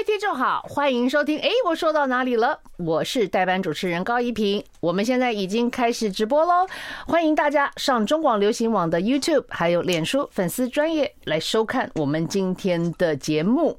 位听众好，欢迎收听。哎，我说到哪里了？我是代班主持人高一平。我们现在已经开始直播喽，欢迎大家上中广流行网的 YouTube，还有脸书粉丝专业来收看我们今天的节目。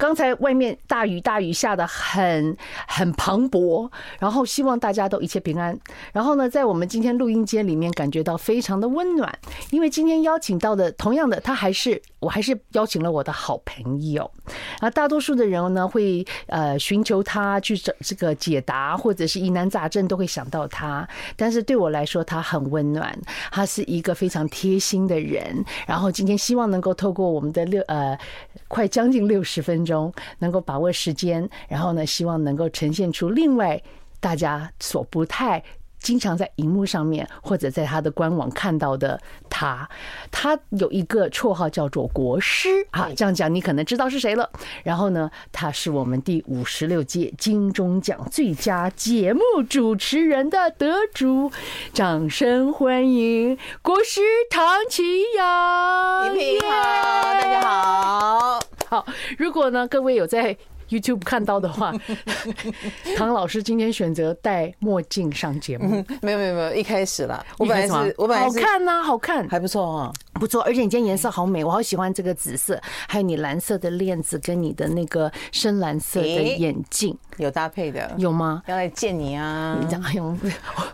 刚才外面大雨，大雨下得很很磅礴，然后希望大家都一切平安。然后呢，在我们今天录音间里面感觉到非常的温暖，因为今天邀请到的同样的，他还是我还是邀请了我的好朋友。啊，大多数的人呢会呃寻求他去找这个解答，或者是疑难杂症都会想到他。但是对我来说，他很温暖，他是一个非常贴心的人。然后今天希望能够透过我们的六呃快将近六十分钟。中能够把握时间，然后呢，希望能够呈现出另外大家所不太经常在荧幕上面或者在他的官网看到的他。他有一个绰号叫做国师啊，这样讲你可能知道是谁了。然后呢，他是我们第五十六届金钟奖最佳节目主持人的得主，掌声欢迎国师唐奇阳。怡平好，大家好。好，如果呢，各位有在 YouTube 看到的话，唐老师今天选择戴墨镜上节目。没有没有没有，一开始啦，我本来是，我本来好看呐，好看，还不错啊，不错。而且你今天颜色好美，我好喜欢这个紫色，还有你蓝色的链子跟你的那个深蓝色的眼镜，有搭配的，有吗？要来见你啊！你讲，哎呦，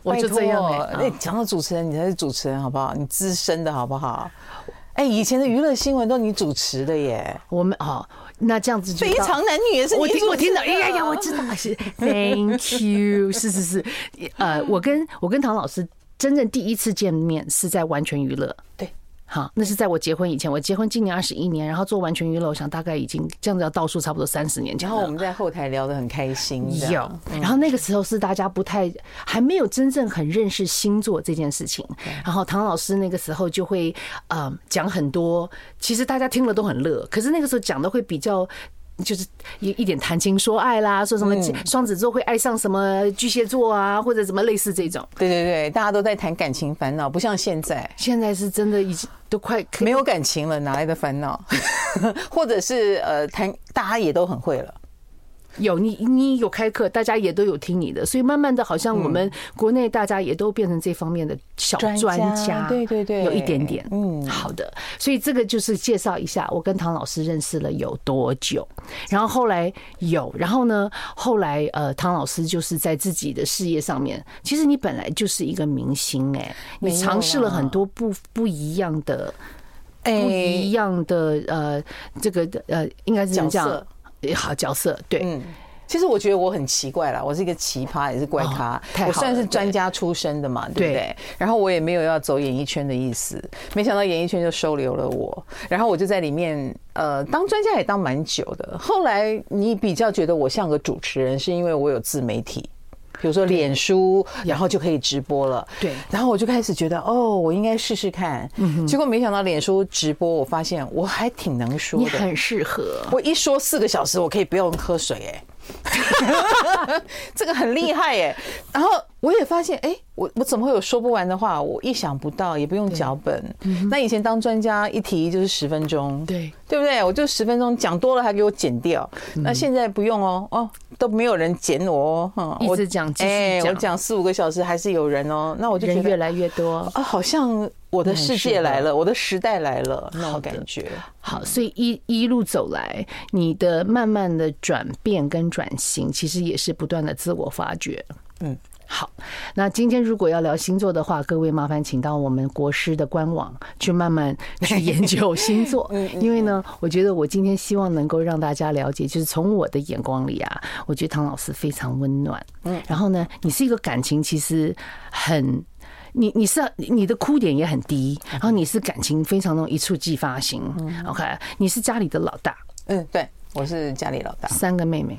我就这样哎。讲到主持人，你才是主持人好不好？你资深的好不好？哎，以前的娱乐新闻都你主持的耶，我们哦，那这样子就非常男女也是。我听我听到，哎呀呀，我知道是，Thank you，是是是，呃，我跟我跟唐老师真正第一次见面是在完全娱乐，对。好，那是在我结婚以前。我结婚今年二十一年，然后做完全娱乐，我想大概已经这样子要倒数差不多三十年前。然后我们在后台聊得很开心，有。然后那个时候是大家不太还没有真正很认识星座这件事情。然后唐老师那个时候就会呃讲很多，其实大家听了都很乐。可是那个时候讲的会比较。就是一一点谈情说爱啦，说什么双子座会爱上什么巨蟹座啊，或者什么类似这种。对对对，大家都在谈感情烦恼，不像现在，现在是真的已经都快没有感情了，哪来的烦恼？或者是呃，谈大家也都很会了。有你，你有开课，大家也都有听你的，所以慢慢的，好像我们国内大家也都变成这方面的小专家，对对对，有一点点，嗯，好的，所以这个就是介绍一下，我跟唐老师认识了有多久，然后后来有，然后呢，后来呃，唐老师就是在自己的事业上面，其实你本来就是一个明星哎，你尝试了很多不不一样的，不一样的呃，这个呃，应该是这样。好角色，对，嗯，其实我觉得我很奇怪啦，我是一个奇葩，也是怪咖，我算是专家出身的嘛，对不对？然后我也没有要走演艺圈的意思，没想到演艺圈就收留了我，然后我就在里面，呃，当专家也当蛮久的。后来你比较觉得我像个主持人，是因为我有自媒体。比如说脸书，然后就可以直播了。对，然后我就开始觉得，哦，我应该试试看。嗯，结果没想到脸书直播，我发现我还挺能说的。你很适合。我一说四个小时，我可以不用喝水，哎。这个很厉害耶！然后我也发现，哎，我我怎么会有说不完的话？我意想不到，也不用脚本。那以前当专家一提就是十分钟，对对不对？我就十分钟讲多了还给我剪掉。那现在不用哦，哦都没有人剪我哦，一直讲，哎，我讲四五个小时还是有人哦。那我就觉得人越来越多啊，好像。我的世界来了，我的时代来了，那种感觉。好，所以一一路走来，你的慢慢的转变跟转型，其实也是不断的自我发掘。嗯，好，那今天如果要聊星座的话，各位麻烦请到我们国师的官网去慢慢去研究星座。因为呢，我觉得我今天希望能够让大家了解，就是从我的眼光里啊，我觉得唐老师非常温暖。嗯，然后呢，你是一个感情其实很。你你是你的哭点也很低，然后你是感情非常的一触即发型。OK，你是家里的老大。嗯，对，我是家里老大。三个妹妹，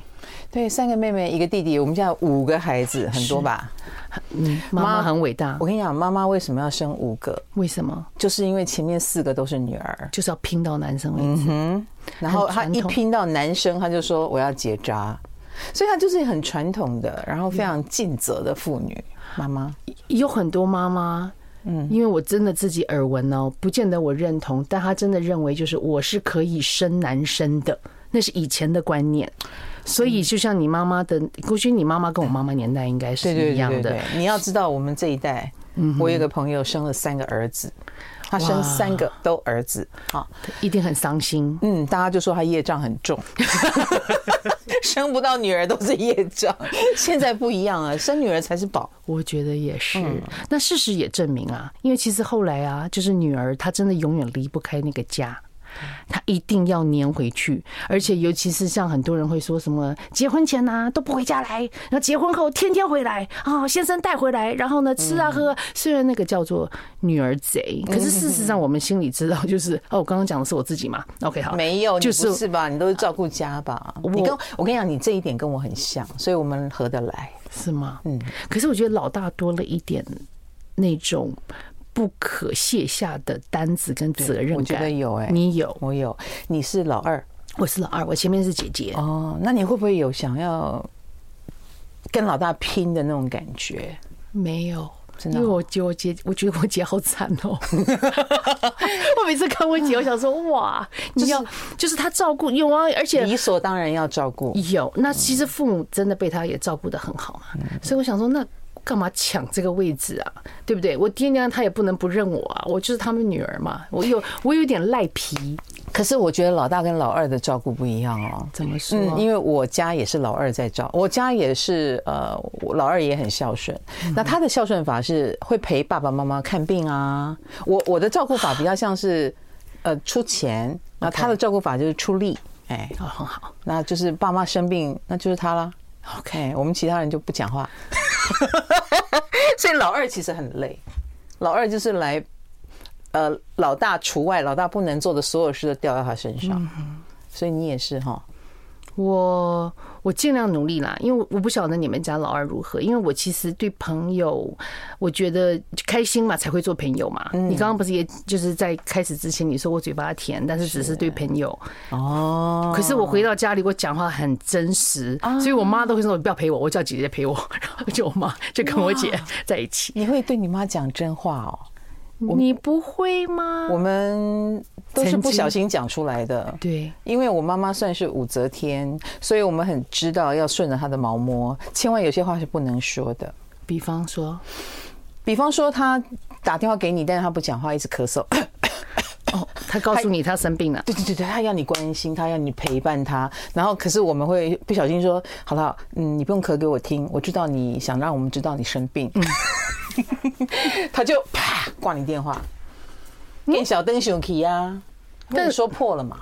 对，三个妹妹一个弟弟，我们家有五个孩子，很多吧？嗯，妈妈很伟大。我跟你讲，妈妈为什么要生五个？为什么？就是因为前面四个都是女儿，就是要拼到男生为止。然后她一拼到男生，她就说我要结扎，所以她就是很传统的，然后非常尽责的妇女。妈妈有很多妈妈，嗯，因为我真的自己耳闻哦，不见得我认同，但她真的认为就是我是可以生男生的那是以前的观念。所以就像你妈妈的，估计你妈妈跟我妈妈年代应该是一样的。你要知道，我们这一代，我有个朋友生了三个儿子。他生三个都儿子，啊，一定很伤心。嗯，大家就说他业障很重，生不到女儿都是业障。现在不一样啊，生女儿才是宝。我觉得也是。那事实也证明啊，因为其实后来啊，就是女儿她真的永远离不开那个家。他一定要黏回去，而且尤其是像很多人会说什么结婚前呐都不回家来，然后结婚后天天回来啊，先生带回来，然后呢吃啊喝。虽然那个叫做女儿贼，可是事实上我们心里知道，就是哦，我刚刚讲的是我自己嘛。OK，好，没有，就是是吧？你都是照顾家吧？你跟我跟你讲，你这一点跟我很像，所以我们合得来，是吗？嗯。可是我觉得老大多了一点那种。不可卸下的担子跟责任感，我觉得有哎，你有，我有。你是老二，我是老二，我前面是姐姐。哦，那你会不会有想要跟老大拼的那种感觉？没有，真的。因为我觉得我姐，我觉得我姐好惨哦。我每次看我姐，我想说哇，你要就是她照顾有啊，而且理所当然要照顾。有，那其实父母真的被她也照顾的很好嘛，所以我想说那。干嘛抢这个位置啊？对不对？我爹娘他也不能不认我啊！我就是他们女儿嘛。我有 我有点赖皮，可是我觉得老大跟老二的照顾不一样哦。怎么说？嗯，因为我家也是老二在照，我家也是呃，老二也很孝顺。那他的孝顺法是会陪爸爸妈妈看病啊。我我的照顾法比较像是呃出钱，那他的照顾法就是出力。哎，哦，很好。那就是爸妈生病，那就是他了。OK，我们其他人就不讲话。所以老二其实很累，老二就是来，呃，老大除外，老大不能做的所有事都掉到他身上。所以你也是哈。我我尽量努力啦，因为我不晓得你们家老二如何。因为我其实对朋友，我觉得开心嘛才会做朋友嘛。你刚刚不是也就是在开始之前你说我嘴巴甜，但是只是对朋友哦。可是我回到家里，我讲话很真实，所以我妈都会说你不要陪我，我叫姐姐陪我。然后就我妈就跟我姐在一起。你会对你妈讲真话哦？你不会吗？我们都是不小心讲出来的。对，因为我妈妈算是武则天，所以我们很知道要顺着她的毛摸，千万有些话是不能说的。比方说，比方说她打电话给你，但是她不讲话，一直咳嗽。哦，她告诉你她生病了。对对对对，她要你关心，她要你陪伴她。然后，可是我们会不小心说：“好了，嗯，你不用咳给我听，我知道你想让我们知道你生病。” 他就啪挂你电话，变小灯熊皮啊，但说破了嘛。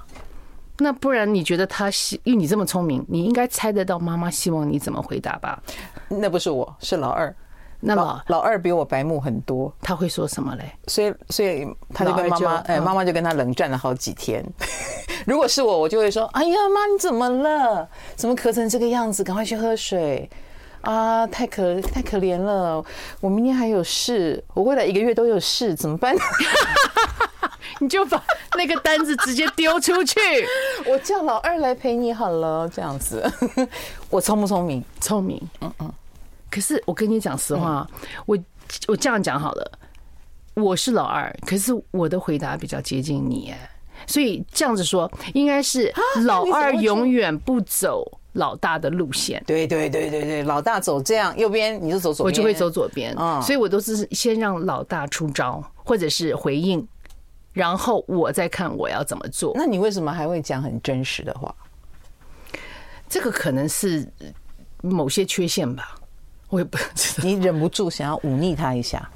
那不然你觉得他希，因为你这么聪明，你应该猜得到妈妈希望你怎么回答吧？那不是我，是老二。那老老二比我白目很多，他会说什么嘞？所以所以他就跟妈妈，哎，妈妈就跟他冷战了好几天。如果是我，我就会说：哎呀妈，你怎么了？怎么咳成这个样子？赶快去喝水。啊，太可太可怜了！我明天还有事，我未来一个月都有事，怎么办？你就把那个单子直接丢出去，我叫老二来陪你好了，这样子。我聪不聪明？聪明。嗯嗯。可是我跟你讲实话，我我这样讲好了，我是老二，可是我的回答比较接近你，所以这样子说，应该是老二永远不走。老大的路线，对对对对对，老大走这样，右边你就走左边，我就会走左边，所以我都是先让老大出招或者是回应，然后我再看我要怎么做。那你为什么还会讲很真实的话？这个可能是某些缺陷吧，我也不知道。你忍不住想要忤逆他一下？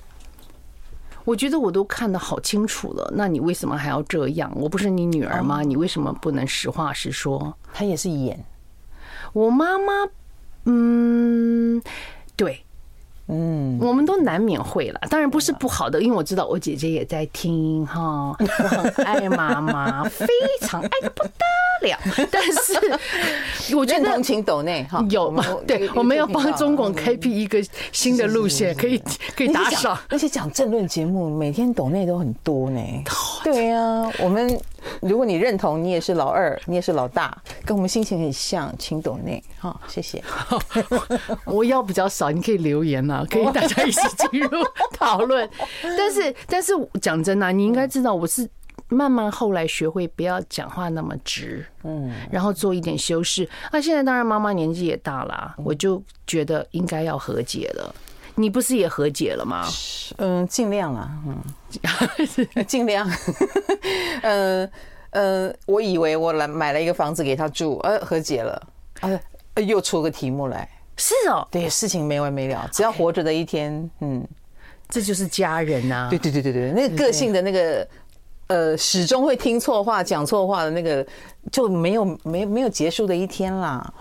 我觉得我都看得好清楚了，那你为什么还要这样？我不是你女儿吗？你为什么不能实话实说？他也是演。我妈妈，嗯，对，嗯，我们都难免会了，当然不是不好的，因为我知道我姐姐也在听哈，我 很爱妈妈，非常爱的不得了。但是我觉得请抖内哈有吗？对，我们 要帮中广开辟一个新的路线，可以可以打赏。而且讲政论节目，每天抖内都很多呢。对呀，我们。如果你认同，你也是老二，你也是老大，跟我们心情很像，请抖内哈，谢谢。我要比较少，你可以留言啊，可以大家一起进入讨论。但是，但是讲真的，你应该知道，我是慢慢后来学会不要讲话那么直，嗯，然后做一点修饰。那现在当然妈妈年纪也大了，我就觉得应该要和解了。你不是也和解了吗？嗯，尽量啊，嗯，尽量。呃呃，我以为我来买了一个房子给他住，呃，和解了，呃，又出个题目来。是哦，对，事情没完没了，只要活着的一天，嗯，这就是家人呐。对对对对对，那个个性的那个。呃，始终会听错话、讲错话的那个，就没有没没有结束的一天啦。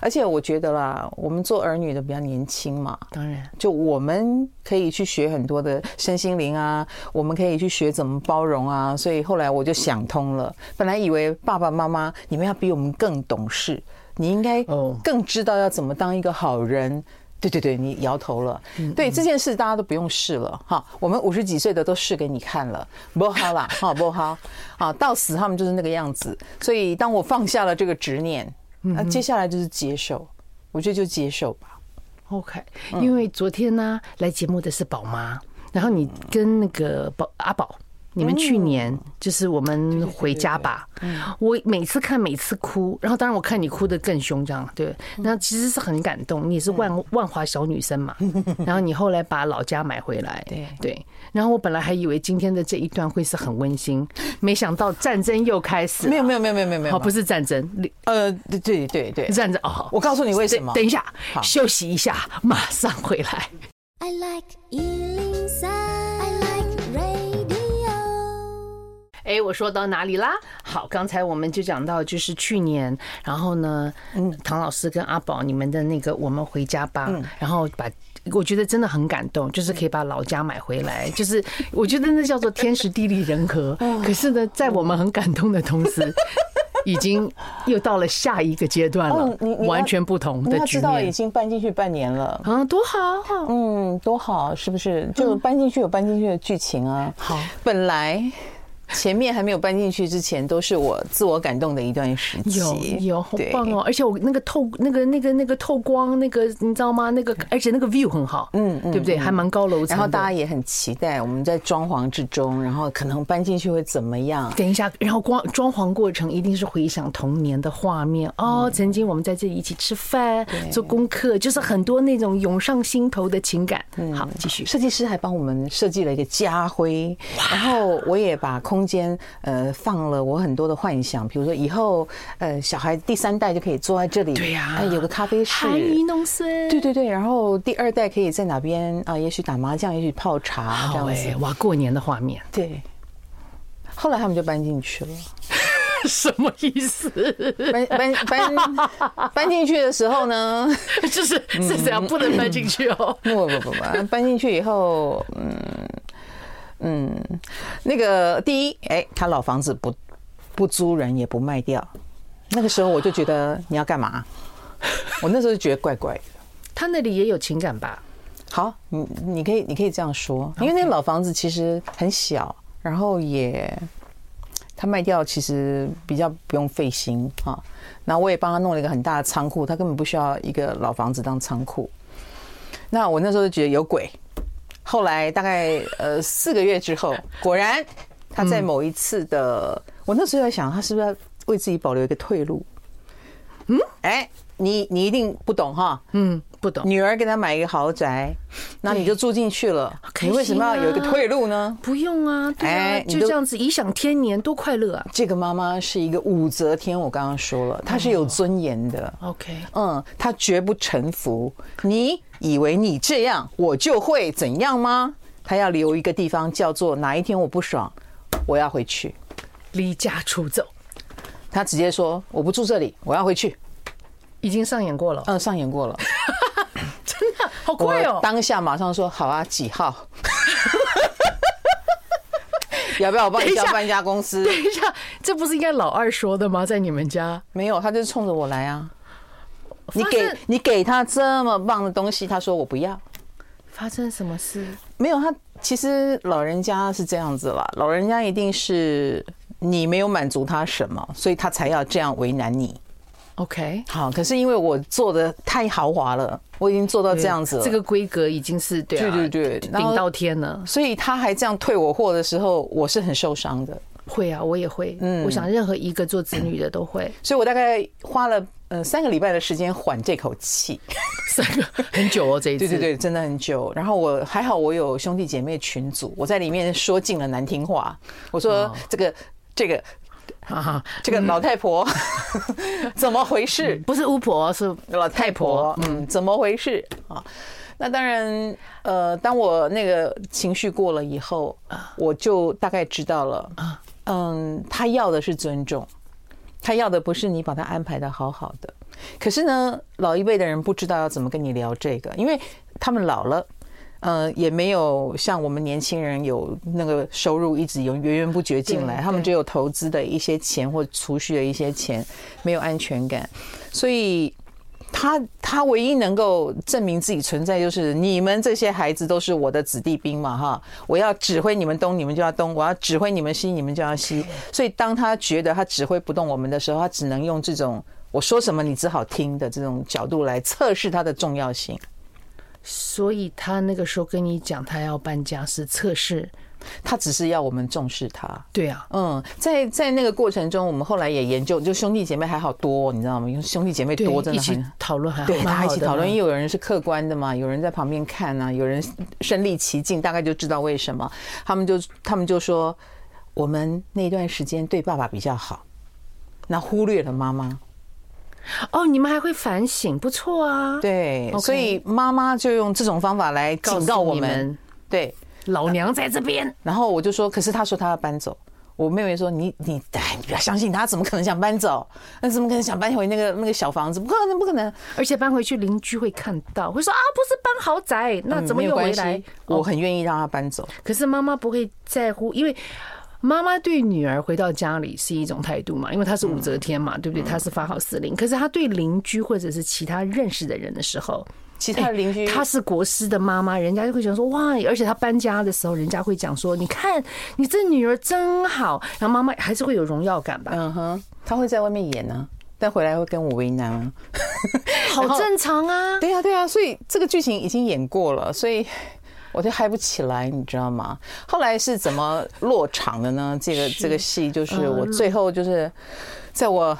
而且我觉得啦，我们做儿女的比较年轻嘛，当然，就我们可以去学很多的身心灵啊，我们可以去学怎么包容啊。所以后来我就想通了，本来以为爸爸妈妈你们要比我们更懂事，你应该更知道要怎么当一个好人。对对对，你摇头了。对这件事，大家都不用试了哈。我们五十几岁的都试给你看了，不好啦，哈，不好啊，到死他们就是那个样子。所以当我放下了这个执念，那接下来就是接受，我觉得就接受吧。OK，因为昨天呢来节目的是宝妈，然后你跟那个宝阿宝。你们去年就是我们回家吧，我每次看每次哭，然后当然我看你哭得更凶，这样对，那其实是很感动，你也是万万华小女生嘛，然后你后来把老家买回来，对。对，然后我本来还以为今天的这一段会是很温馨，没想到战争又开始，没有没有没有没有没有没有，不是战争，呃对对对对，战争哦，我告诉你为什么，等一下休息一下，马上回来。I like 哎，我说到哪里啦？好，刚才我们就讲到，就是去年，然后呢，嗯，唐老师跟阿宝你们的那个，我们回家吧，然后把，我觉得真的很感动，就是可以把老家买回来，就是我觉得那叫做天时地利人和。可是呢，在我们很感动的同时，已经又到了下一个阶段了，完全不同的局面。知道已经搬进去半年了，啊，多好，嗯，多好，是不是？就搬进去有搬进去的剧情啊。好，本来。前面还没有搬进去之前，都是我自我感动的一段时期。有有，好棒哦！而且我那个透那个那个那个透光，那个你知道吗？那个而且那个 view 很好，嗯，对不对？还蛮高楼层。然后大家也很期待我们在装潢之中，然后可能搬进去会怎么样？等一下，然后光装潢过程一定是回想童年的画面哦。曾经我们在这里一起吃饭、做功课，就是很多那种涌上心头的情感。好，继续。设计师还帮我们设计了一个家徽，然后我也把空。中间呃放了我很多的幻想，比如说以后呃小孩第三代就可以坐在这里，对呀，有个咖啡室，含飴弄孙，对对对，然后第二代可以在哪边啊？也许打麻将，也许泡茶这样子，哇，过年的画面。对，后来他们就搬进去了，什么意思？搬搬搬 搬进去的时候呢，就是是这样，不能搬进去哦。不不不不，搬进去以后，嗯。嗯，那个第一，哎，他老房子不不租人也不卖掉，那个时候我就觉得你要干嘛？我那时候就觉得怪怪的。他那里也有情感吧？好，你你可以你可以这样说，因为那个老房子其实很小，然后也他卖掉其实比较不用费心啊。那我也帮他弄了一个很大的仓库，他根本不需要一个老房子当仓库。那我那时候就觉得有鬼。后来大概呃四个月之后，果然他在某一次的，我那时候在想，他是不是要为自己保留一个退路？嗯，哎，你你一定不懂哈，嗯，不懂。女儿给他买一个豪宅，那你就住进去了，你为什么要有一个退路呢？不用啊，哎，就这样子颐享天年，多快乐啊！这个妈妈是一个武则天，我刚刚说了，她是有尊严的。OK，嗯，她绝不臣服。你。以为你这样我就会怎样吗？她要留一个地方，叫做哪一天我不爽，我要回去，离家出走。她直接说我不住这里，我要回去。已经上演过了，嗯，上演过了，好快哦！当下马上说好啊，几号？要不要我帮你叫搬家公司？等一下，这不是应该老二说的吗？在你们家没有，他就是冲着我来啊。你给你给他这么棒的东西，他说我不要。发生什么事？没有，他其实老人家是这样子啦，老人家一定是你没有满足他什么，所以他才要这样为难你。OK，好，可是因为我做的太豪华了，我已经做到这样子了，这个规格已经是对、啊、对对对顶到天了，所以他还这样退我货的时候，我是很受伤的。会啊，我也会。嗯，我想任何一个做子女的都会。所以我大概花了呃三个礼拜的时间缓这口气，三个很久哦，这一次。对对对，真的很久。然后我还好，我有兄弟姐妹群组，我在里面说尽了难听话。我说这个这个。啊，这个老太婆 怎么回事？不是巫婆，是老太婆。嗯，怎么回事啊？那当然，呃，当我那个情绪过了以后，我就大概知道了。嗯，他要的是尊重，他要的不是你把他安排的好好的。可是呢，老一辈的人不知道要怎么跟你聊这个，因为他们老了。呃，也没有像我们年轻人有那个收入一直有源源不绝进来，他们只有投资的一些钱或储蓄的一些钱，没有安全感，所以他他唯一能够证明自己存在，就是你们这些孩子都是我的子弟兵嘛，哈，我要指挥你们东，你们就要东；我要指挥你们西，你们就要西。所以当他觉得他指挥不动我们的时候，他只能用这种我说什么你只好听的这种角度来测试他的重要性。所以他那个时候跟你讲他要搬家是测试，他只是要我们重视他。对啊，嗯，在在那个过程中，我们后来也研究，就兄弟姐妹还好多，你知道吗？因为兄弟姐妹多，真的很讨论还好，对，大家一起讨论，因为有人是客观的嘛，有人在旁边看啊，有人身临其境，大概就知道为什么。他们就他们就说，我们那段时间对爸爸比较好，那忽略了妈妈。哦，你们还会反省，不错啊。对，所以妈妈就用这种方法来警告我们。对，老娘在这边。然后我就说，可是他说他要搬走。我妹妹说，你你哎，你不要相信他，怎么可能想搬走？那怎么可能想搬回那个那个小房子？不可能，不可能。而且搬回去邻居会看到，会说啊，不是搬豪宅，那怎么又回来？我很愿意让他搬走。可是妈妈不会在乎，因为。妈妈对女儿回到家里是一种态度嘛，因为她是武则天嘛，对不对？她是发号施令。可是她对邻居或者是其他认识的人的时候，其他邻居，她是国师的妈妈，人家就会讲说哇，而且她搬家的时候，人家会讲说，你看你这女儿真好，然后妈妈还是会有荣耀感吧？嗯哼，她会在外面演呢，但回来会跟我为难啊，好正常啊，对呀对呀，所以这个剧情已经演过了，所以。我就嗨不起来，你知道吗？后来是怎么落场的呢？这个这个戏就是我最后就是在我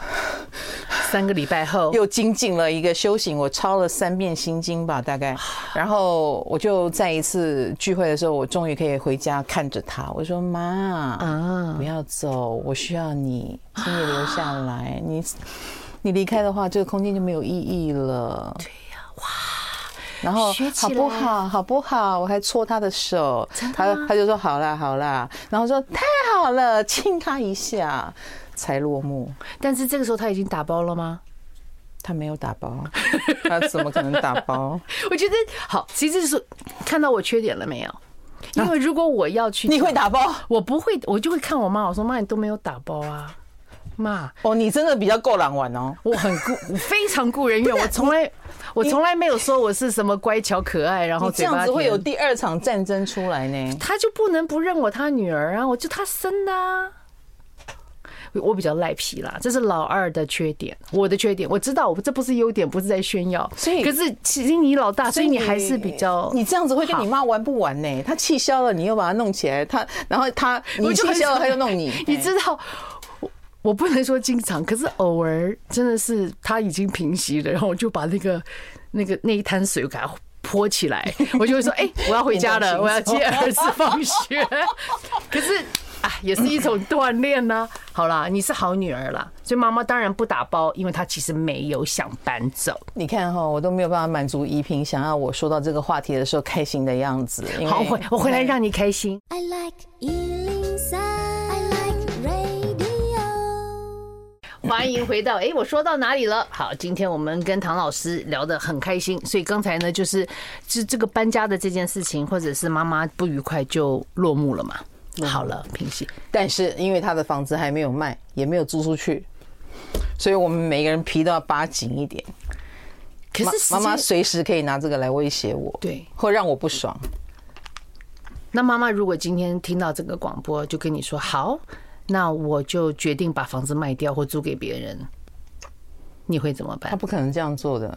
三个礼拜后又精进了一个修行，我抄了三遍心经吧，大概。然后我就在一次聚会的时候，我终于可以回家看着他。我说：“妈啊，不要走，我需要你，请你留下来。你你离开的话，这个空间就没有意义了。”对呀，哇！然后好不好？好不好？我还搓他的手，他他就说好啦好啦，然后说太好了，亲他一下才落幕。但是这个时候他已经打包了吗？他没有打包，他怎么可能打包？我觉得好，其实是看到我缺点了没有？因为如果我要去，你会打包？我不会，我就会看我妈，我说妈，你都没有打包啊，妈哦，你真的比较够狼玩哦，我很顾，非常顾人怨，我从来。我从来没有说我是什么乖巧可爱，然后这样子会有第二场战争出来呢。他就不能不认我他女儿啊？我就他生的啊。我比较赖皮啦，这是老二的缺点，我的缺点我知道，我这不是优点，不是在炫耀。所以，可是其实你老大，所以你还是比较你这样子会跟你妈玩不完呢？他气消了，你又把他弄起来，他然后他你气消了，他又弄你，你知道。我不能说经常，可是偶尔真的是它已经平息了，然后我就把那个那个那一滩水给他泼起来，我就会说：“哎，我要回家了，我要接儿子放学。”可是啊，也是一种锻炼呢。好啦，你是好女儿啦，所以妈妈当然不打包，因为她其实没有想搬走。你看哈，我都没有办法满足怡萍想要我说到这个话题的时候开心的样子。好，我回我回来让你开心。I like 欢迎回到哎，我说到哪里了？好，今天我们跟唐老师聊得很开心，所以刚才呢，就是这这个搬家的这件事情，或者是妈妈不愉快就落幕了嘛。好了，平息。但是因为他的房子还没有卖，也没有租出去，所以我们每个人皮都要扒紧一点。可是妈妈随时可以拿这个来威胁我，对，或让我不爽。那妈妈如果今天听到这个广播，就跟你说好。那我就决定把房子卖掉或租给别人，你会怎么办？他不可能这样做的，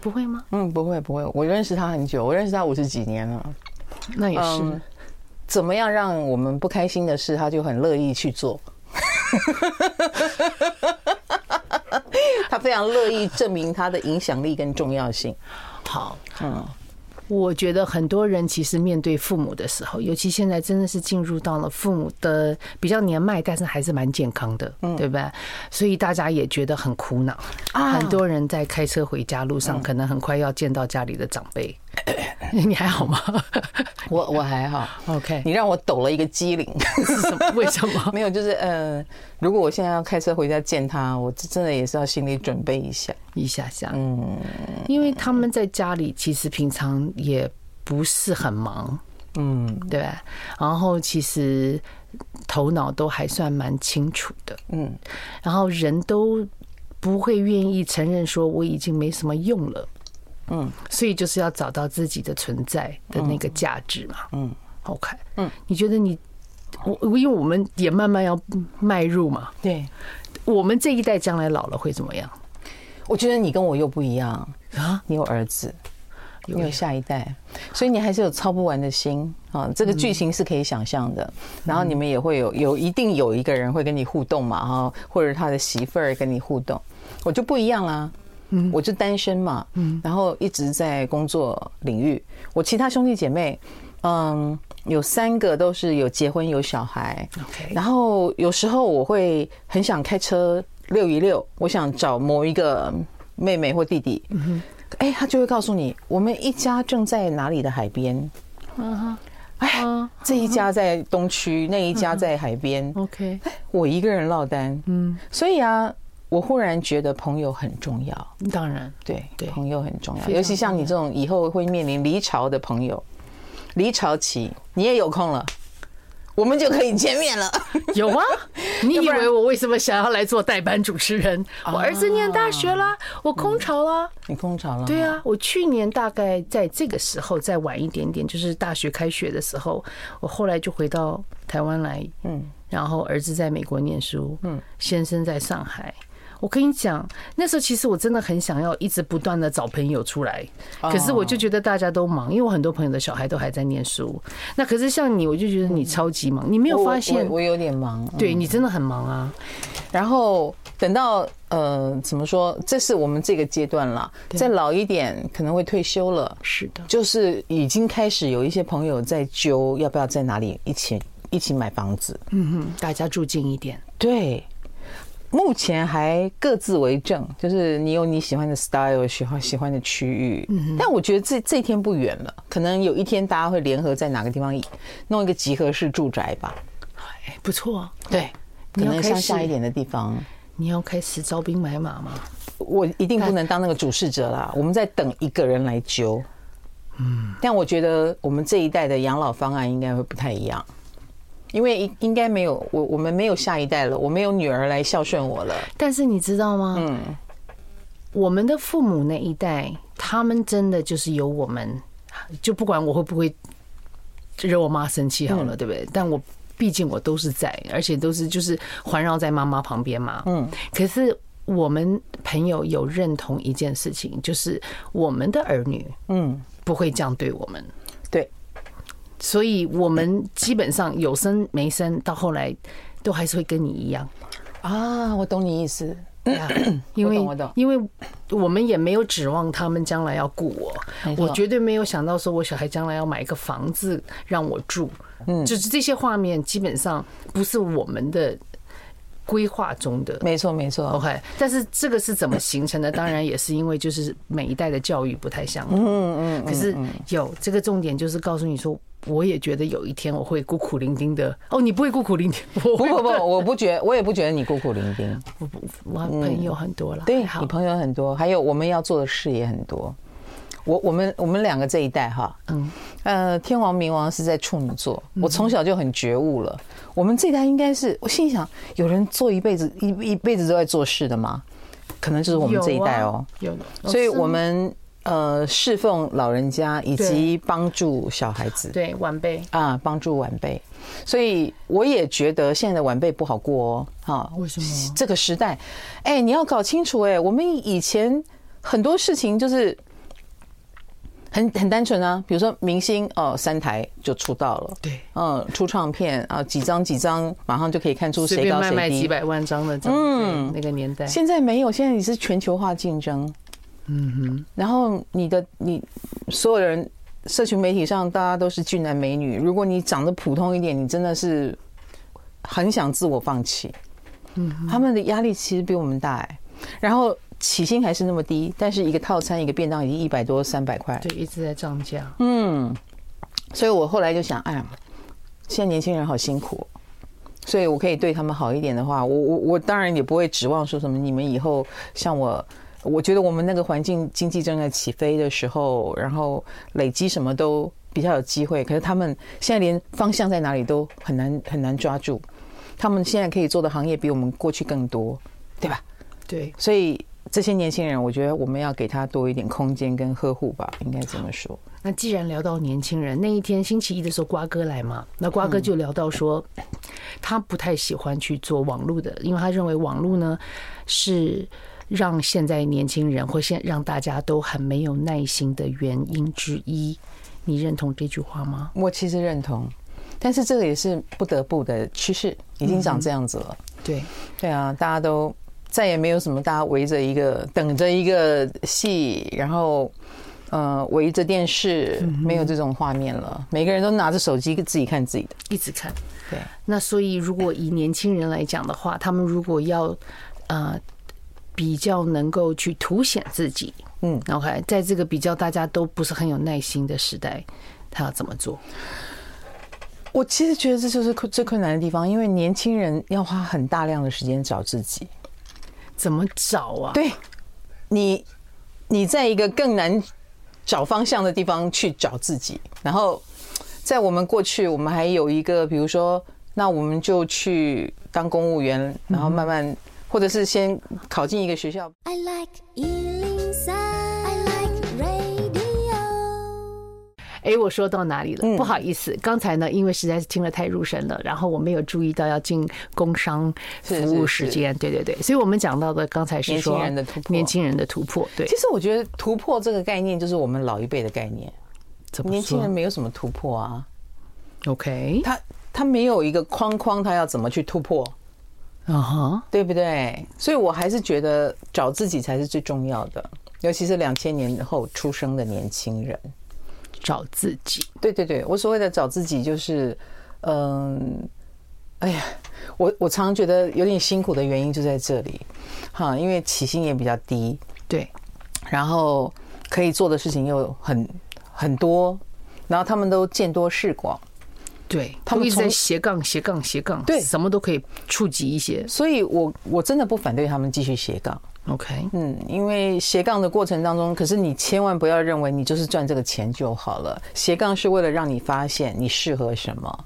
不会吗？嗯，不会不会。我认识他很久，我认识他五十几年了。那也是，怎么样让我们不开心的事，他就很乐意去做。他非常乐意证明他的影响力跟重要性。好，嗯。我觉得很多人其实面对父母的时候，尤其现在真的是进入到了父母的比较年迈，但是还是蛮健康的，对吧？所以大家也觉得很苦恼。很多人在开车回家路上，可能很快要见到家里的长辈。你还好吗？我我还好。OK，你让我抖了一个机灵，是什么？为什么？没有，就是呃，如果我现在要开车回家见他，我真的也是要心里准备一下，一下下。嗯，因为他们在家里其实平常也不是很忙，嗯，对。然后其实头脑都还算蛮清楚的，嗯。然后人都不会愿意承认说我已经没什么用了。嗯，所以就是要找到自己的存在的那个价值嘛。嗯，OK。嗯，你觉得你我因为我们也慢慢要迈入嘛。对，我们这一代将来老了会怎么样？我觉得你跟我又不一样啊。你有儿子，你有下一代，所以你还是有操不完的心啊。这个剧情是可以想象的。然后你们也会有有一定有一个人会跟你互动嘛哈，或者他的媳妇儿跟你互动，我就不一样啦。我就单身嘛，然后一直在工作领域。我其他兄弟姐妹，嗯，有三个都是有结婚有小孩。然后有时候我会很想开车溜一溜，我想找某一个妹妹或弟弟。哎，他就会告诉你，我们一家正在哪里的海边。嗯哼，哎，这一家在东区，那一家在海边。OK，我一个人落单。嗯，所以啊。我忽然觉得朋友很重要，当然，对对，朋友很重要，尤其像你这种以后会面临离巢的朋友，离巢期你也有空了，我们就可以见面了。有吗？你以为我为什么想要来做代班主持人？我儿子念大学了，我空巢了。你空巢了？对啊，我去年大概在这个时候再晚一点点，就是大学开学的时候，我后来就回到台湾来，嗯，然后儿子在美国念书，嗯，先生在上海。我跟你讲，那时候其实我真的很想要一直不断的找朋友出来，可是我就觉得大家都忙，因为我很多朋友的小孩都还在念书。那可是像你，我就觉得你超级忙，你没有发现？我有点忙，对，你真的很忙啊。然后等到呃，怎么说？这是我们这个阶段了，再老一点可能会退休了。是的，就是已经开始有一些朋友在揪要不要在哪里一起一起买房子。嗯哼，大家住近一点。对。目前还各自为政，就是你有你喜欢的 style，喜欢喜欢的区域。嗯，但我觉得这这一天不远了，可能有一天大家会联合在哪个地方弄一个集合式住宅吧。哎，不错，对，可能乡下一点的地方。你要开始招兵买马吗？我一定不能当那个主事者啦。我们在等一个人来揪。嗯，但我觉得我们这一代的养老方案应该会不太一样。因为应应该没有我，我们没有下一代了，我没有女儿来孝顺我了。但是你知道吗？嗯，我们的父母那一代，他们真的就是有我们，就不管我会不会惹我妈生气好了，对不对？但我毕竟我都是在，而且都是就是环绕在妈妈旁边嘛。嗯，可是我们朋友有认同一件事情，就是我们的儿女，嗯，不会这样对我们。所以，我们基本上有生没生，到后来都还是会跟你一样啊。我懂你意思，因为因为我们也没有指望他们将来要雇我，我绝对没有想到说我小孩将来要买一个房子让我住，嗯，就是这些画面基本上不是我们的规划中的。没错，没错。OK，但是这个是怎么形成的？当然也是因为就是每一代的教育不太相同。嗯嗯。可是有这个重点，就是告诉你说。我也觉得有一天我会孤苦伶仃的哦，你不会孤苦伶仃，不不不，我不觉，我也不觉得你孤苦伶仃。我不，我朋友很多了，对，你朋友很多，还有我们要做的事也很多。我我们我们两个这一代哈，嗯呃，天王冥王是在处女座，我从小就很觉悟了。我们这一代应该是，我心想，有人做一辈子一一辈子都在做事的吗？可能就是我们这一代哦，有的，所以我们。呃，侍奉老人家以及帮助小孩子，对晚辈。啊，帮助晚辈，所以我也觉得现在的晚辈不好过哦，哈，为什么？这个时代，哎，你要搞清楚，哎，我们以前很多事情就是很很单纯啊，比如说明星哦，三台就出道了，对，嗯，出唱片啊，几张几张，马上就可以看出谁高谁低，卖卖几百万张的，嗯，那个年代，现在没有，现在你是全球化竞争，嗯哼，然后你的你所有人，社群媒体上大家都是俊男美女，如果你长得普通一点，你真的是很想自我放弃，嗯，他们的压力其实比我们大哎，然后。起薪还是那么低，但是一个套餐一个便当已经一百多三百块，对，一直在涨价。嗯，所以我后来就想，哎呀，现在年轻人好辛苦，所以我可以对他们好一点的话，我我我当然也不会指望说什么你们以后像我，我觉得我们那个环境经济正在起飞的时候，然后累积什么都比较有机会。可是他们现在连方向在哪里都很难很难抓住，他们现在可以做的行业比我们过去更多，对吧？对，所以。这些年轻人，我觉得我们要给他多一点空间跟呵护吧，应该这么说。那既然聊到年轻人，那一天星期一的时候，瓜哥来嘛，那瓜哥就聊到说，他不太喜欢去做网络的，因为他认为网络呢是让现在年轻人或现让大家都很没有耐心的原因之一。你认同这句话吗？我其实认同，但是这个也是不得不的趋势，已经长这样子了。对，对啊，大家都。再也没有什么大家围着一个等着一个戏，然后呃围着电视，没有这种画面了。每个人都拿着手机自己看自己的，一直看。对，那所以如果以年轻人来讲的话，他们如果要呃比较能够去凸显自己，嗯，OK，在这个比较大家都不是很有耐心的时代，他要怎么做？我其实觉得这就是最困难的地方，因为年轻人要花很大量的时间找自己。怎么找啊？对，你你在一个更难找方向的地方去找自己。然后，在我们过去，我们还有一个，比如说，那我们就去当公务员，然后慢慢，或者是先考进一个学校。I like 哎，我说到哪里了？不好意思，刚才呢，因为实在是听了太入神了，然后我没有注意到要进工商服务时间。对对对，所以我们讲到的刚才是说年轻人的突破，年轻人的突破。对，其实我觉得突破这个概念就是我们老一辈的概念。年轻人没有什么突破啊。OK，他他没有一个框框，他要怎么去突破？啊哈，对不对？所以我还是觉得找自己才是最重要的，尤其是两千年后出生的年轻人。找自己，对对对，我所谓的找自己就是，嗯，哎呀，我我常常觉得有点辛苦的原因就在这里，哈，因为起薪也比较低，对，然后可以做的事情又很很多，然后他们都见多识广，对，他们一直在斜杠斜杠斜杠，对，什么都可以触及一些，所以我我真的不反对他们继续斜杠。OK，嗯，因为斜杠的过程当中，可是你千万不要认为你就是赚这个钱就好了。斜杠是为了让你发现你适合什么。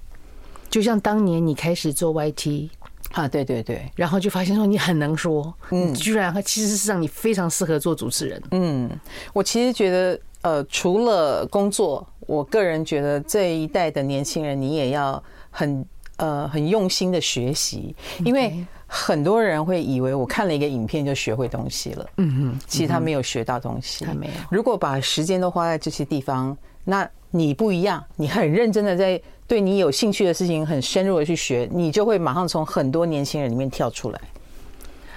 就像当年你开始做 YT 啊，对对对，然后就发现说你很能说，嗯，居然其实是让你非常适合做主持人。嗯，我其实觉得，呃，除了工作，我个人觉得这一代的年轻人，你也要很呃很用心的学习，因为。很多人会以为我看了一个影片就学会东西了，嗯哼，其实他没有学到东西，他没有。如果把时间都花在这些地方，那你不一样，你很认真的在对你有兴趣的事情很深入的去学，你就会马上从很多年轻人里面跳出来。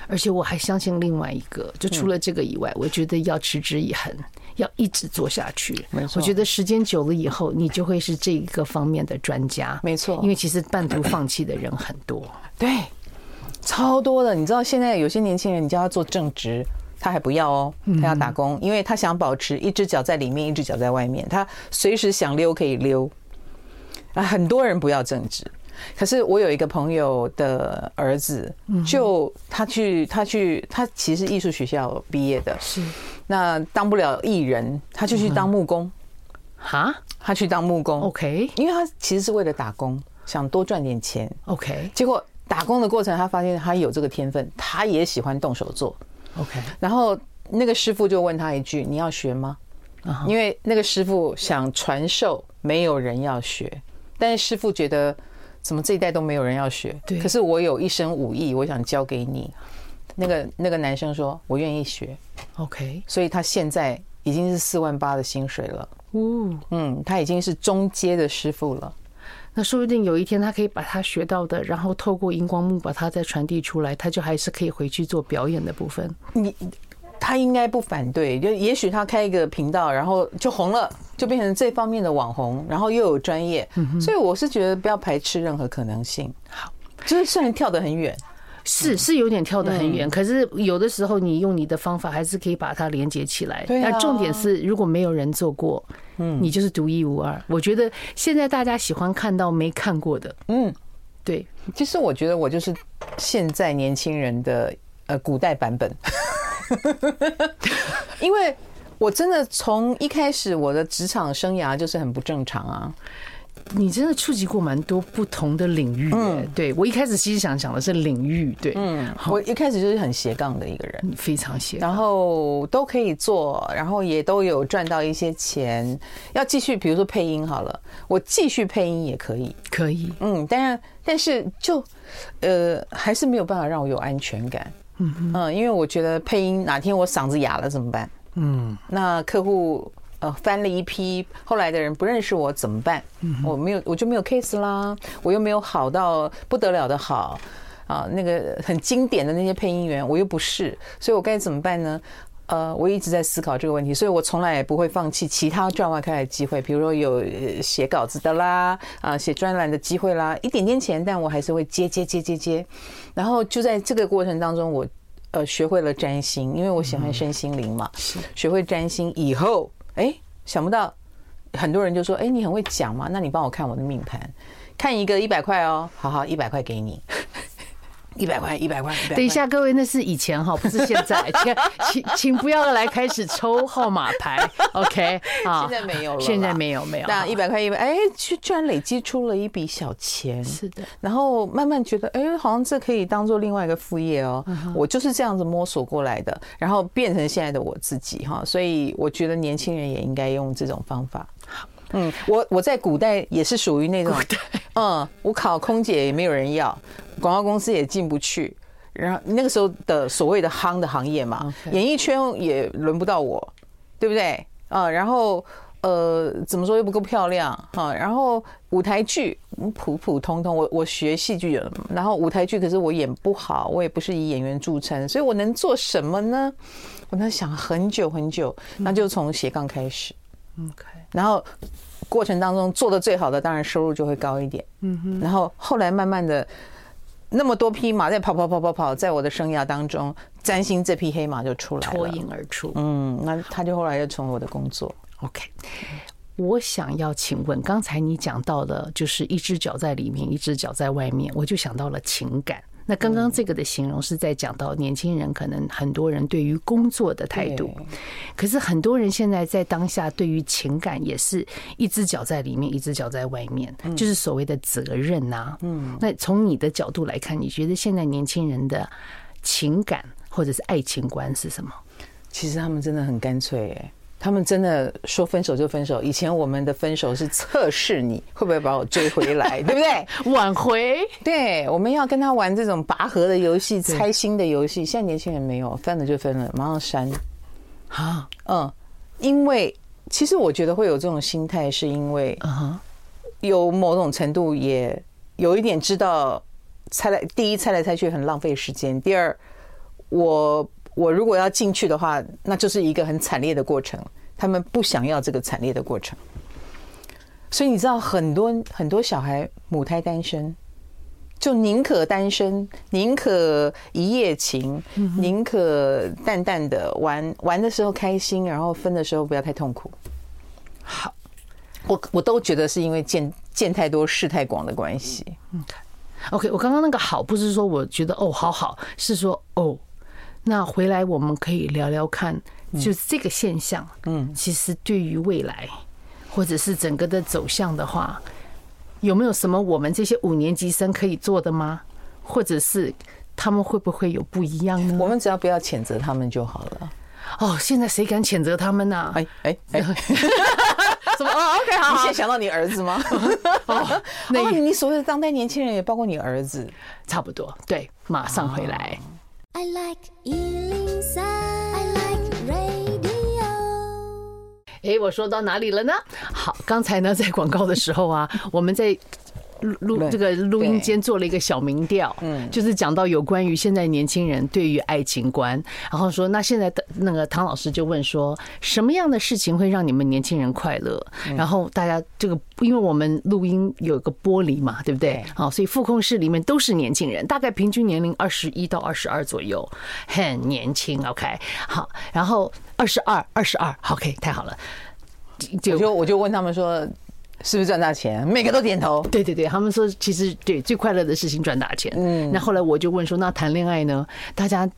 而且我还相信另外一个，就除了这个以外，我觉得要持之以恒，要一直做下去。没错，我觉得时间久了以后，你就会是这一个方面的专家。没错，因为其实半途放弃的人很多。对。超多的，你知道现在有些年轻人，你叫他做正职，他还不要哦，他要打工，因为他想保持一只脚在里面，一只脚在外面，他随时想溜可以溜。啊，很多人不要正职，可是我有一个朋友的儿子，就他去，他去，他其实艺术学校毕业的，是那当不了艺人，他就去当木工。哈，他去当木工，OK，因为他其实是为了打工，想多赚点钱，OK，结果。打工的过程，他发现他有这个天分，他也喜欢动手做。OK，然后那个师傅就问他一句：“你要学吗？”因为那个师傅想传授，没有人要学。但是师傅觉得，怎么这一代都没有人要学？对。可是我有一身武艺，我想教给你。那个那个男生说：“我愿意学。” OK，所以他现在已经是四万八的薪水了。哦，嗯，他已经是中阶的师傅了。那说不定有一天他可以把他学到的，然后透过荧光幕把它再传递出来，他就还是可以回去做表演的部分。你他应该不反对，就也许他开一个频道，然后就红了，就变成这方面的网红，然后又有专业。所以我是觉得不要排斥任何可能性。好，就是虽然跳得很远。是是有点跳得很远，可是有的时候你用你的方法还是可以把它连接起来。但重点是，如果没有人做过，嗯，你就是独一无二。我觉得现在大家喜欢看到没看过的，嗯，对。其实我觉得我就是现在年轻人的呃古代版本，因为我真的从一开始我的职场生涯就是很不正常啊。你真的触及过蛮多不同的领域，嗯，对，我一开始其实想讲的是领域，对，嗯，我一开始就是很斜杠的一个人，非常斜杠，然后都可以做，然后也都有赚到一些钱，要继续，比如说配音好了，我继续配音也可以，可以，嗯，但是但是就呃还是没有办法让我有安全感，嗯嗯，因为我觉得配音哪天我嗓子哑了怎么办？嗯，那客户。呃，翻了一批，后来的人不认识我怎么办？我没有，我就没有 case 啦。我又没有好到不得了的好啊，那个很经典的那些配音员，我又不是，所以我该怎么办呢？呃，我一直在思考这个问题，所以我从来也不会放弃其他赚外快的机会，比如说有写稿子的啦，啊，写专栏的机会啦，一点点钱，但我还是会接接接接接。然后就在这个过程当中，我呃学会了占星，因为我喜欢身心灵嘛，学会占星以后。哎，想不到很多人就说：“哎，你很会讲嘛，那你帮我看我的命盘，看一个一百块哦，好好，一百块给你。”一百块，一百块。等一下，各位，那是以前哈，不是现在。请请请不要来开始抽号码牌，OK？啊，现在没有了，现在没有没有。那一百块一百，哎，居居然累积出了一笔小钱，是的。然后慢慢觉得，哎，好像这可以当做另外一个副业哦。我就是这样子摸索过来的，然后变成现在的我自己哈。所以我觉得年轻人也应该用这种方法。嗯，我我在古代也是属于那种，嗯，我考空姐也没有人要。广告公司也进不去，然后那个时候的所谓的夯的行业嘛，演艺圈也轮不到我，对不对啊？然后呃，怎么说又不够漂亮哈？然后舞台剧普普通通，我我学戏剧的，然后舞台剧可是我演不好，我也不是以演员著称，所以我能做什么呢？我在想很久很久，那就从斜杠开始，OK，然后过程当中做的最好的，当然收入就会高一点，嗯哼，然后后来慢慢的。那么多匹马在跑跑跑跑跑，在我的生涯当中，占星这匹黑马就出来了，脱颖而出。嗯，那他就后来又成为我的工作。OK，我想要请问，刚才你讲到的，就是一只脚在里面，一只脚在外面，我就想到了情感。那刚刚这个的形容是在讲到年轻人可能很多人对于工作的态度，可是很多人现在在当下对于情感也是一只脚在里面，一只脚在外面，就是所谓的责任呐。嗯，那从你的角度来看，你觉得现在年轻人的情感或者是爱情观是什么？其实他们真的很干脆，哎。他们真的说分手就分手。以前我们的分手是测试你会不会把我追回来，对不对？挽回。对，我们要跟他玩这种拔河的游戏、猜心的游戏。现在年轻人没有，分了就分了，马上删。啊，嗯，因为其实我觉得会有这种心态，是因为有某种程度也有一点知道猜来第一猜来猜去很浪费时间，第二我。我如果要进去的话，那就是一个很惨烈的过程。他们不想要这个惨烈的过程，所以你知道，很多很多小孩母胎单身，就宁可单身，宁可一夜情，宁可淡淡的玩，玩的时候开心，然后分的时候不要太痛苦。好，我我都觉得是因为见见太多事太广的关系。嗯，OK，我刚刚那个好不是说我觉得哦好好，是说哦。那回来我们可以聊聊看，就是这个现象，嗯，其实对于未来，或者是整个的走向的话，有没有什么我们这些五年级生可以做的吗？或者是他们会不会有不一样呢？我们只要不要谴责他们就好了。哦，现在谁敢谴责他们呢？哎哎哎，什么？哦，OK，好，你先想到你儿子吗？哦，那你所谓的当代年轻人也包括你儿子，差不多。对，马上回来。I like 103, I like radio 哎，我说到哪里了呢？好，刚才呢在广告的时候啊，我们在。录录这个录音间做了一个小民调，嗯，就是讲到有关于现在年轻人对于爱情观，然后说那现在的那个唐老师就问说，什么样的事情会让你们年轻人快乐？然后大家这个，因为我们录音有一个玻璃嘛，对不对？好，所以副控室里面都是年轻人，大概平均年龄二十一到二十二左右，很年轻。OK，好，然后二十二，二十二，OK，太好了。就我就我就问他们说。是不是赚大钱？每个都点头。对对对，他们说其实对最快乐的事情赚大钱。嗯，那后来我就问说，那谈恋爱呢？大家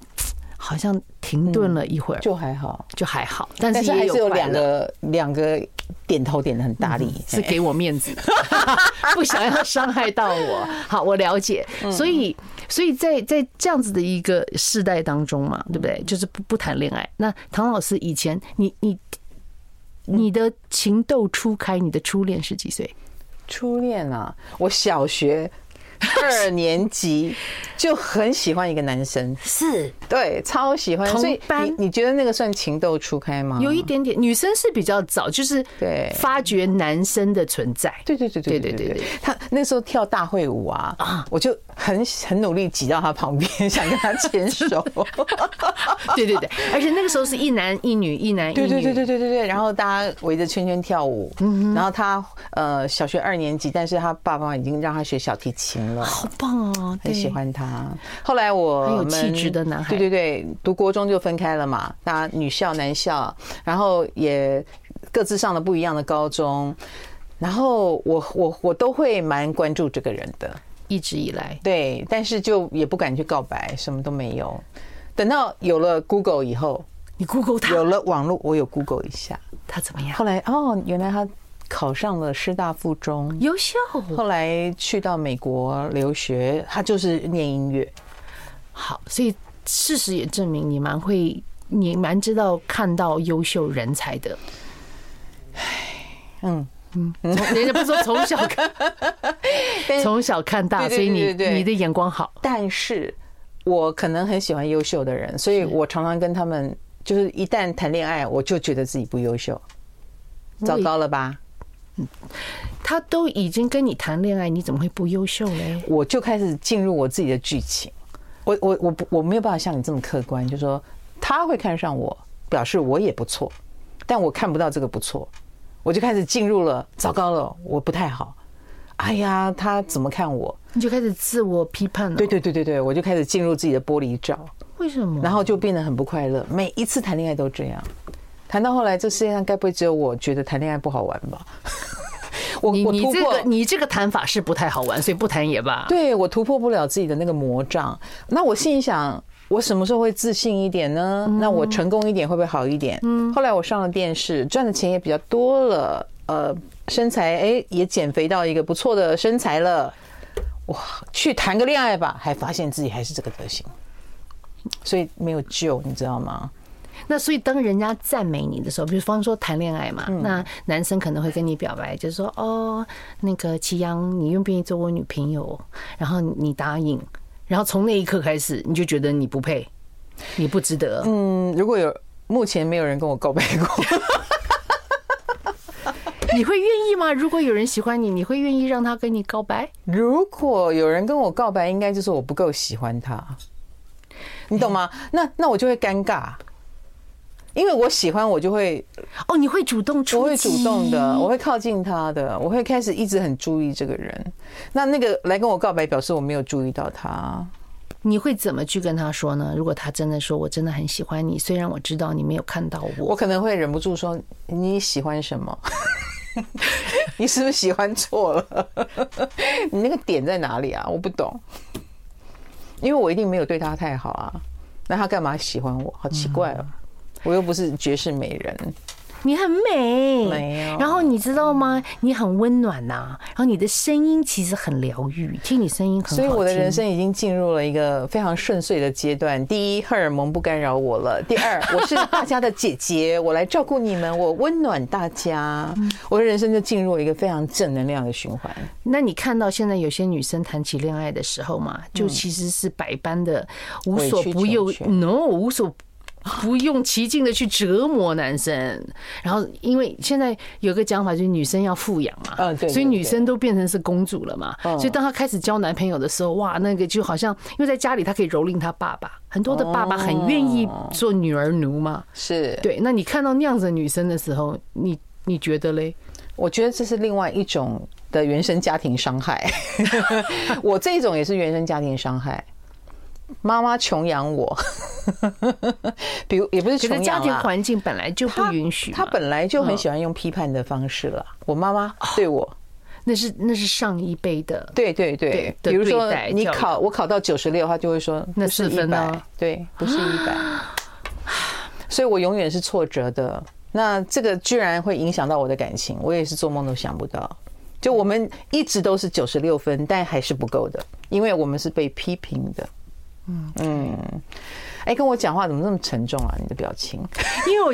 好像停顿了一会儿，就还好，就还好。但是还是有两个两个点头点的很大力，是给我面子，不想要伤害到我。好，我了解。所以，所以在在这样子的一个世代当中嘛，对不对？就是不不谈恋爱。那唐老师以前，你你。你的情窦初开，你的初恋是几岁？初恋啊，我小学。二年级就很喜欢一个男生，是对，超喜欢。所以你你觉得那个算情窦初开吗？有一点点，女生是比较早，就是对发掘男生的存在。对对对对对对对。他那时候跳大会舞啊啊，我就很很努力挤到他旁边，想跟他牵手。对对对，而且那个时候是一男一女，一男一女。对对对对对对对。然后大家围着圈圈跳舞，然后他呃小学二年级，但是他爸爸已经让他学小提琴了。好棒哦，很喜欢他。后来我很有气质的男孩，对对对，读国中就分开了嘛，大家女校男校，然后也各自上了不一样的高中。然后我我我都会蛮关注这个人的，一直以来对，但是就也不敢去告白，什么都没有。等到有了 Google 以后，你 Google 他，有了网络，我有 Google 一下，他怎么样？后来哦，原来他。考上了师大附中，优秀。后来去到美国留学，他就是念音乐。好，所以事实也证明你蛮会，你蛮知道看到优秀人才的。嗯嗯，人家不是说从小看，从小看大，所以你你的眼光好。但是我可能很喜欢优秀的人，所以我常常跟他们，就是一旦谈恋爱，我就觉得自己不优秀，糟糕了吧？嗯，他都已经跟你谈恋爱，你怎么会不优秀嘞？我就开始进入我自己的剧情。我我我不我没有办法像你这么客观，就说他会看上我，表示我也不错，但我看不到这个不错，我就开始进入了。糟糕了，我不太好。哎呀，他怎么看我？你就开始自我批判了。对对对对对，我就开始进入自己的玻璃罩。为什么？然后就变得很不快乐。每一次谈恋爱都这样。谈到后来，这世界上该不会只有我觉得谈恋爱不好玩吧？我你你这个你这个谈法是不太好玩，所以不谈也罢。对，我突破不了自己的那个魔障。那我心里想，我什么时候会自信一点呢？那我成功一点会不会好一点？嗯。后来我上了电视，赚的钱也比较多了，呃，身材哎也减肥到一个不错的身材了。哇，去谈个恋爱吧，还发现自己还是这个德行，所以没有救，你知道吗？那所以，当人家赞美你的时候，比如方说谈恋爱嘛，那男生可能会跟你表白，就是说，哦，那个齐阳，你愿不愿意做我女朋友？然后你答应，然后从那一刻开始，你就觉得你不配，你不值得。嗯，如果有目前没有人跟我告白过，你会愿意吗？如果有人喜欢你，你会愿意让他跟你告白？如果有人跟我告白，应该就是我不够喜欢他，你懂吗？那那我就会尴尬。因为我喜欢，我就会哦，你会主动我会主动的，我会靠近他的，我会开始一直很注意这个人。那那个来跟我告白，表示我没有注意到他。你会怎么去跟他说呢？如果他真的说我真的很喜欢你，虽然我知道你没有看到我，我可能会忍不住说，你喜欢什么？你是不是喜欢错了？你那个点在哪里啊？我不懂，因为我一定没有对他太好啊。那他干嘛喜欢我？好奇怪哦。我又不是绝世美人，你很美，没有。然后你知道吗？你很温暖呐，然后你的声音其实很疗愈，听你声音很好。所以我的人生已经进入了一个非常顺遂的阶段。第一，荷尔蒙不干扰我了；第二，我是大家的姐姐，我来照顾你们，我温暖大家。我的人生就进入了一个非常正能量的循环。那你看到现在有些女生谈起恋爱的时候嘛，就其实是百般的无所不用，no 无所。不用奇境的去折磨男生。然后，因为现在有个讲法，就是女生要富养嘛，嗯，对，所以女生都变成是公主了嘛。所以当她开始交男朋友的时候，哇，那个就好像因为在家里她可以蹂躏她爸爸，很多的爸爸很愿意做女儿奴嘛。是对。那你看到那样子的女生的时候，你你觉得嘞？我觉得这是另外一种的原生家庭伤害。我这种也是原生家庭伤害。妈妈穷养我，比如也不是穷养，家庭环境本来就不允许。他本来就很喜欢用批判的方式了。我妈妈对我，那是那是上一辈的，对对对。比如说你考我考到九十六，他就会说那是一百，对，不是一百。所以我永远是挫折的。那这个居然会影响到我的感情，我也是做梦都想不到。就我们一直都是九十六分，但还是不够的，因为我们是被批评的。嗯嗯，哎，跟我讲话怎么那么沉重啊？你的表情，因为我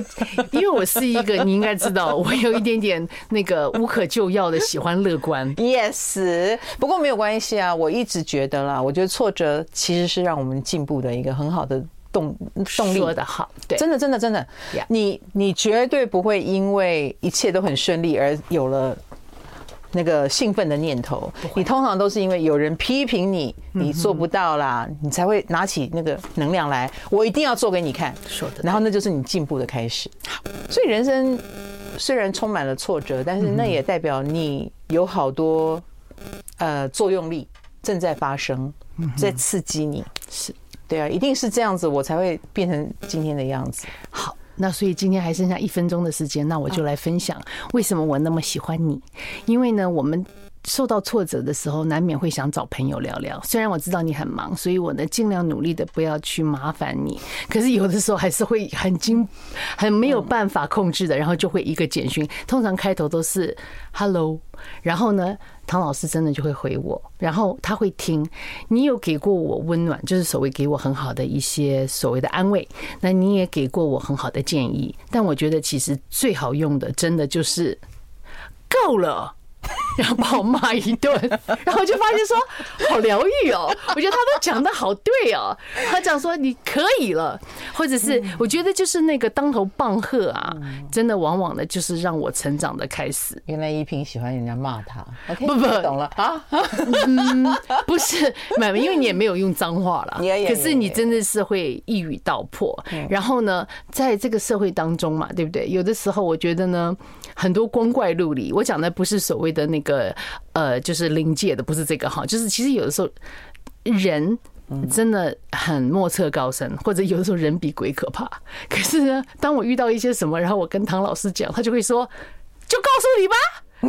因为我是一个你应该知道，我有一点点那个无可救药的喜欢乐观。Yes，不过没有关系啊，我一直觉得啦，我觉得挫折其实是让我们进步的一个很好的动动力。说的好，对，真的真的真的，你你绝对不会因为一切都很顺利而有了。那个兴奋的念头，你通常都是因为有人批评你，你做不到啦，你才会拿起那个能量来，我一定要做给你看。说的，然后那就是你进步的开始。好，所以人生虽然充满了挫折，但是那也代表你有好多呃作用力正在发生，在刺激你。是，对啊，一定是这样子，我才会变成今天的样子。好。那所以今天还剩下一分钟的时间，那我就来分享为什么我那么喜欢你。因为呢，我们受到挫折的时候，难免会想找朋友聊聊。虽然我知道你很忙，所以我呢尽量努力的不要去麻烦你。可是有的时候还是会很惊，很没有办法控制的，然后就会一个简讯，通常开头都是 “hello”，然后呢。唐老师真的就会回我，然后他会听。你有给过我温暖，就是所谓给我很好的一些所谓的安慰。那你也给过我很好的建议，但我觉得其实最好用的，真的就是够了。然后把我骂一顿，然后就发现说好疗愈哦，我觉得他都讲的好对哦。他讲说你可以了，或者是我觉得就是那个当头棒喝啊，真的往往的就是让我成长的开始。原来依萍喜欢人家骂他，不不懂了啊？嗯 不是，没有，因为你也没有用脏话了。可是你真的是会一语道破。然后呢，在这个社会当中嘛，对不对？有的时候我觉得呢，很多光怪陆离。我讲的不是所谓的那个。个呃，就是临界的，不是这个哈，就是其实有的时候人真的很莫测高深，或者有的时候人比鬼可怕。可是呢，当我遇到一些什么，然后我跟唐老师讲，他就会说：“就告诉你吧，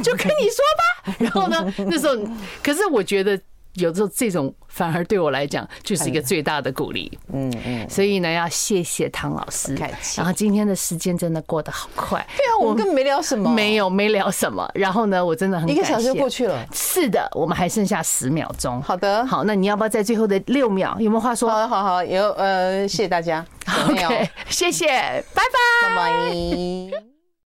就跟你说吧。”然后呢，那时候，可是我觉得。有时候这种反而对我来讲就是一个最大的鼓励，嗯嗯，所以呢，要谢谢唐老师。然后今天的时间真的过得好快，对啊，我们根本没聊什么，没有没聊什么。然后呢，我真的很一个小时就过去了，是的，我们还剩下十秒钟。好的，好，那你要不要在最后的六秒有没有话说？好，好，好，有呃，谢谢大家，OK，谢谢，拜拜，拜拜。